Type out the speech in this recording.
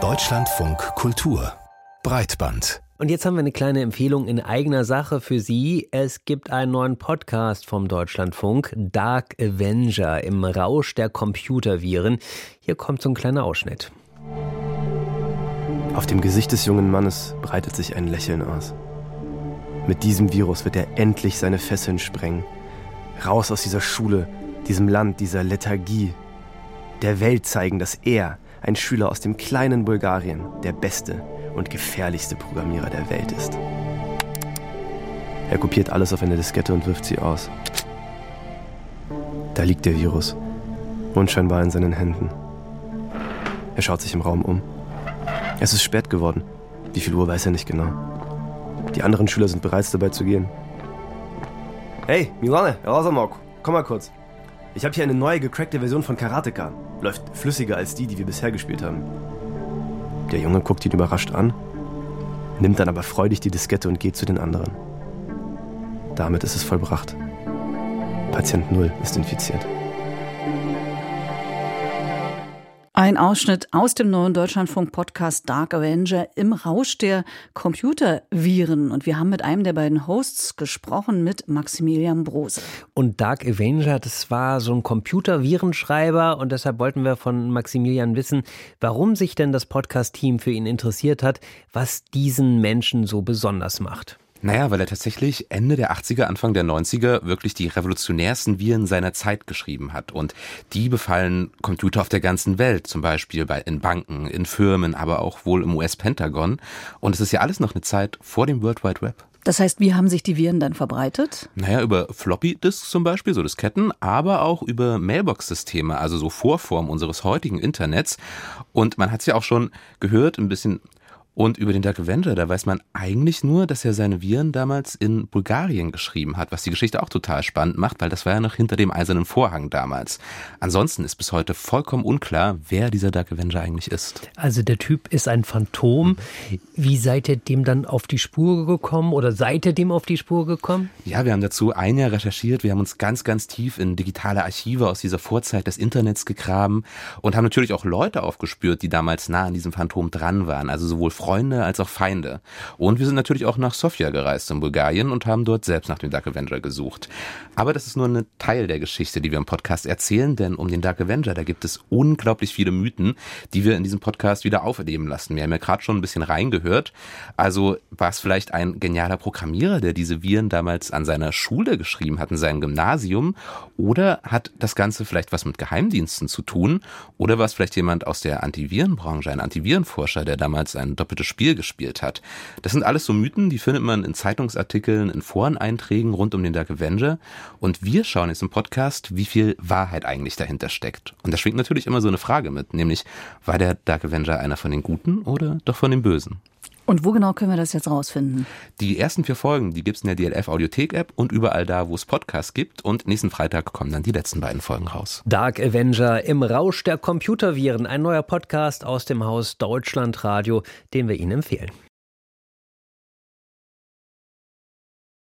Deutschlandfunk Kultur Breitband und jetzt haben wir eine kleine Empfehlung in eigener Sache für Sie. Es gibt einen neuen Podcast vom Deutschlandfunk, Dark Avenger im Rausch der Computerviren. Hier kommt so ein kleiner Ausschnitt. Auf dem Gesicht des jungen Mannes breitet sich ein Lächeln aus. Mit diesem Virus wird er endlich seine Fesseln sprengen. Raus aus dieser Schule, diesem Land, dieser Lethargie. Der Welt zeigen, dass er, ein Schüler aus dem kleinen Bulgarien, der beste, und gefährlichste Programmierer der Welt ist. Er kopiert alles auf eine Diskette und wirft sie aus. Da liegt der Virus, unscheinbar in seinen Händen. Er schaut sich im Raum um. Es ist spät geworden. Wie viel Uhr weiß er nicht genau. Die anderen Schüler sind bereits dabei zu gehen. Hey, Milane, Rasamok, komm mal kurz. Ich habe hier eine neue gecrackte Version von Karateka. Läuft flüssiger als die, die wir bisher gespielt haben. Der Junge guckt ihn überrascht an, nimmt dann aber freudig die Diskette und geht zu den anderen. Damit ist es vollbracht. Patient 0 ist infiziert. Ein Ausschnitt aus dem neuen Deutschlandfunk-Podcast Dark Avenger im Rausch der Computerviren. Und wir haben mit einem der beiden Hosts gesprochen, mit Maximilian Brose. Und Dark Avenger, das war so ein Computervirenschreiber. Und deshalb wollten wir von Maximilian wissen, warum sich denn das Podcast-Team für ihn interessiert hat, was diesen Menschen so besonders macht. Naja, weil er tatsächlich Ende der 80er, Anfang der 90er wirklich die revolutionärsten Viren seiner Zeit geschrieben hat. Und die befallen Computer auf der ganzen Welt, zum Beispiel bei, in Banken, in Firmen, aber auch wohl im US-Pentagon. Und es ist ja alles noch eine Zeit vor dem World Wide Web. Das heißt, wie haben sich die Viren dann verbreitet? Naja, über Floppy-Disks zum Beispiel, so Disketten, aber auch über Mailbox-Systeme, also so Vorform unseres heutigen Internets. Und man hat es ja auch schon gehört, ein bisschen und über den Dark Avenger, da weiß man eigentlich nur, dass er seine Viren damals in Bulgarien geschrieben hat, was die Geschichte auch total spannend macht, weil das war ja noch hinter dem eisernen Vorhang damals. Ansonsten ist bis heute vollkommen unklar, wer dieser Dark Avenger eigentlich ist. Also der Typ ist ein Phantom. Wie seid ihr dem dann auf die Spur gekommen oder seid ihr dem auf die Spur gekommen? Ja, wir haben dazu ein Jahr recherchiert. Wir haben uns ganz, ganz tief in digitale Archive aus dieser Vorzeit des Internets gegraben und haben natürlich auch Leute aufgespürt, die damals nah an diesem Phantom dran waren. Also sowohl Freunde als auch Feinde. Und wir sind natürlich auch nach Sofia gereist in Bulgarien und haben dort selbst nach dem Dark Avenger gesucht. Aber das ist nur ein Teil der Geschichte, die wir im Podcast erzählen, denn um den Dark Avenger, da gibt es unglaublich viele Mythen, die wir in diesem Podcast wieder auferleben lassen. Wir haben ja gerade schon ein bisschen reingehört. Also war es vielleicht ein genialer Programmierer, der diese Viren damals an seiner Schule geschrieben hat, in seinem Gymnasium? Oder hat das Ganze vielleicht was mit Geheimdiensten zu tun? Oder war es vielleicht jemand aus der Antivirenbranche, ein Antivirenforscher, der damals ein doppeltes Spiel gespielt hat. Das sind alles so Mythen, die findet man in Zeitungsartikeln, in Foreneinträgen rund um den Dark Avenger. Und wir schauen jetzt im Podcast, wie viel Wahrheit eigentlich dahinter steckt. Und da schwingt natürlich immer so eine Frage mit, nämlich, war der Dark Avenger einer von den Guten oder doch von den Bösen? Und wo genau können wir das jetzt rausfinden? Die ersten vier Folgen, die gibt es in der DLF Audiothek App und überall da, wo es Podcasts gibt. Und nächsten Freitag kommen dann die letzten beiden Folgen raus. Dark Avenger im Rausch der Computerviren. Ein neuer Podcast aus dem Haus Deutschlandradio, den wir Ihnen empfehlen.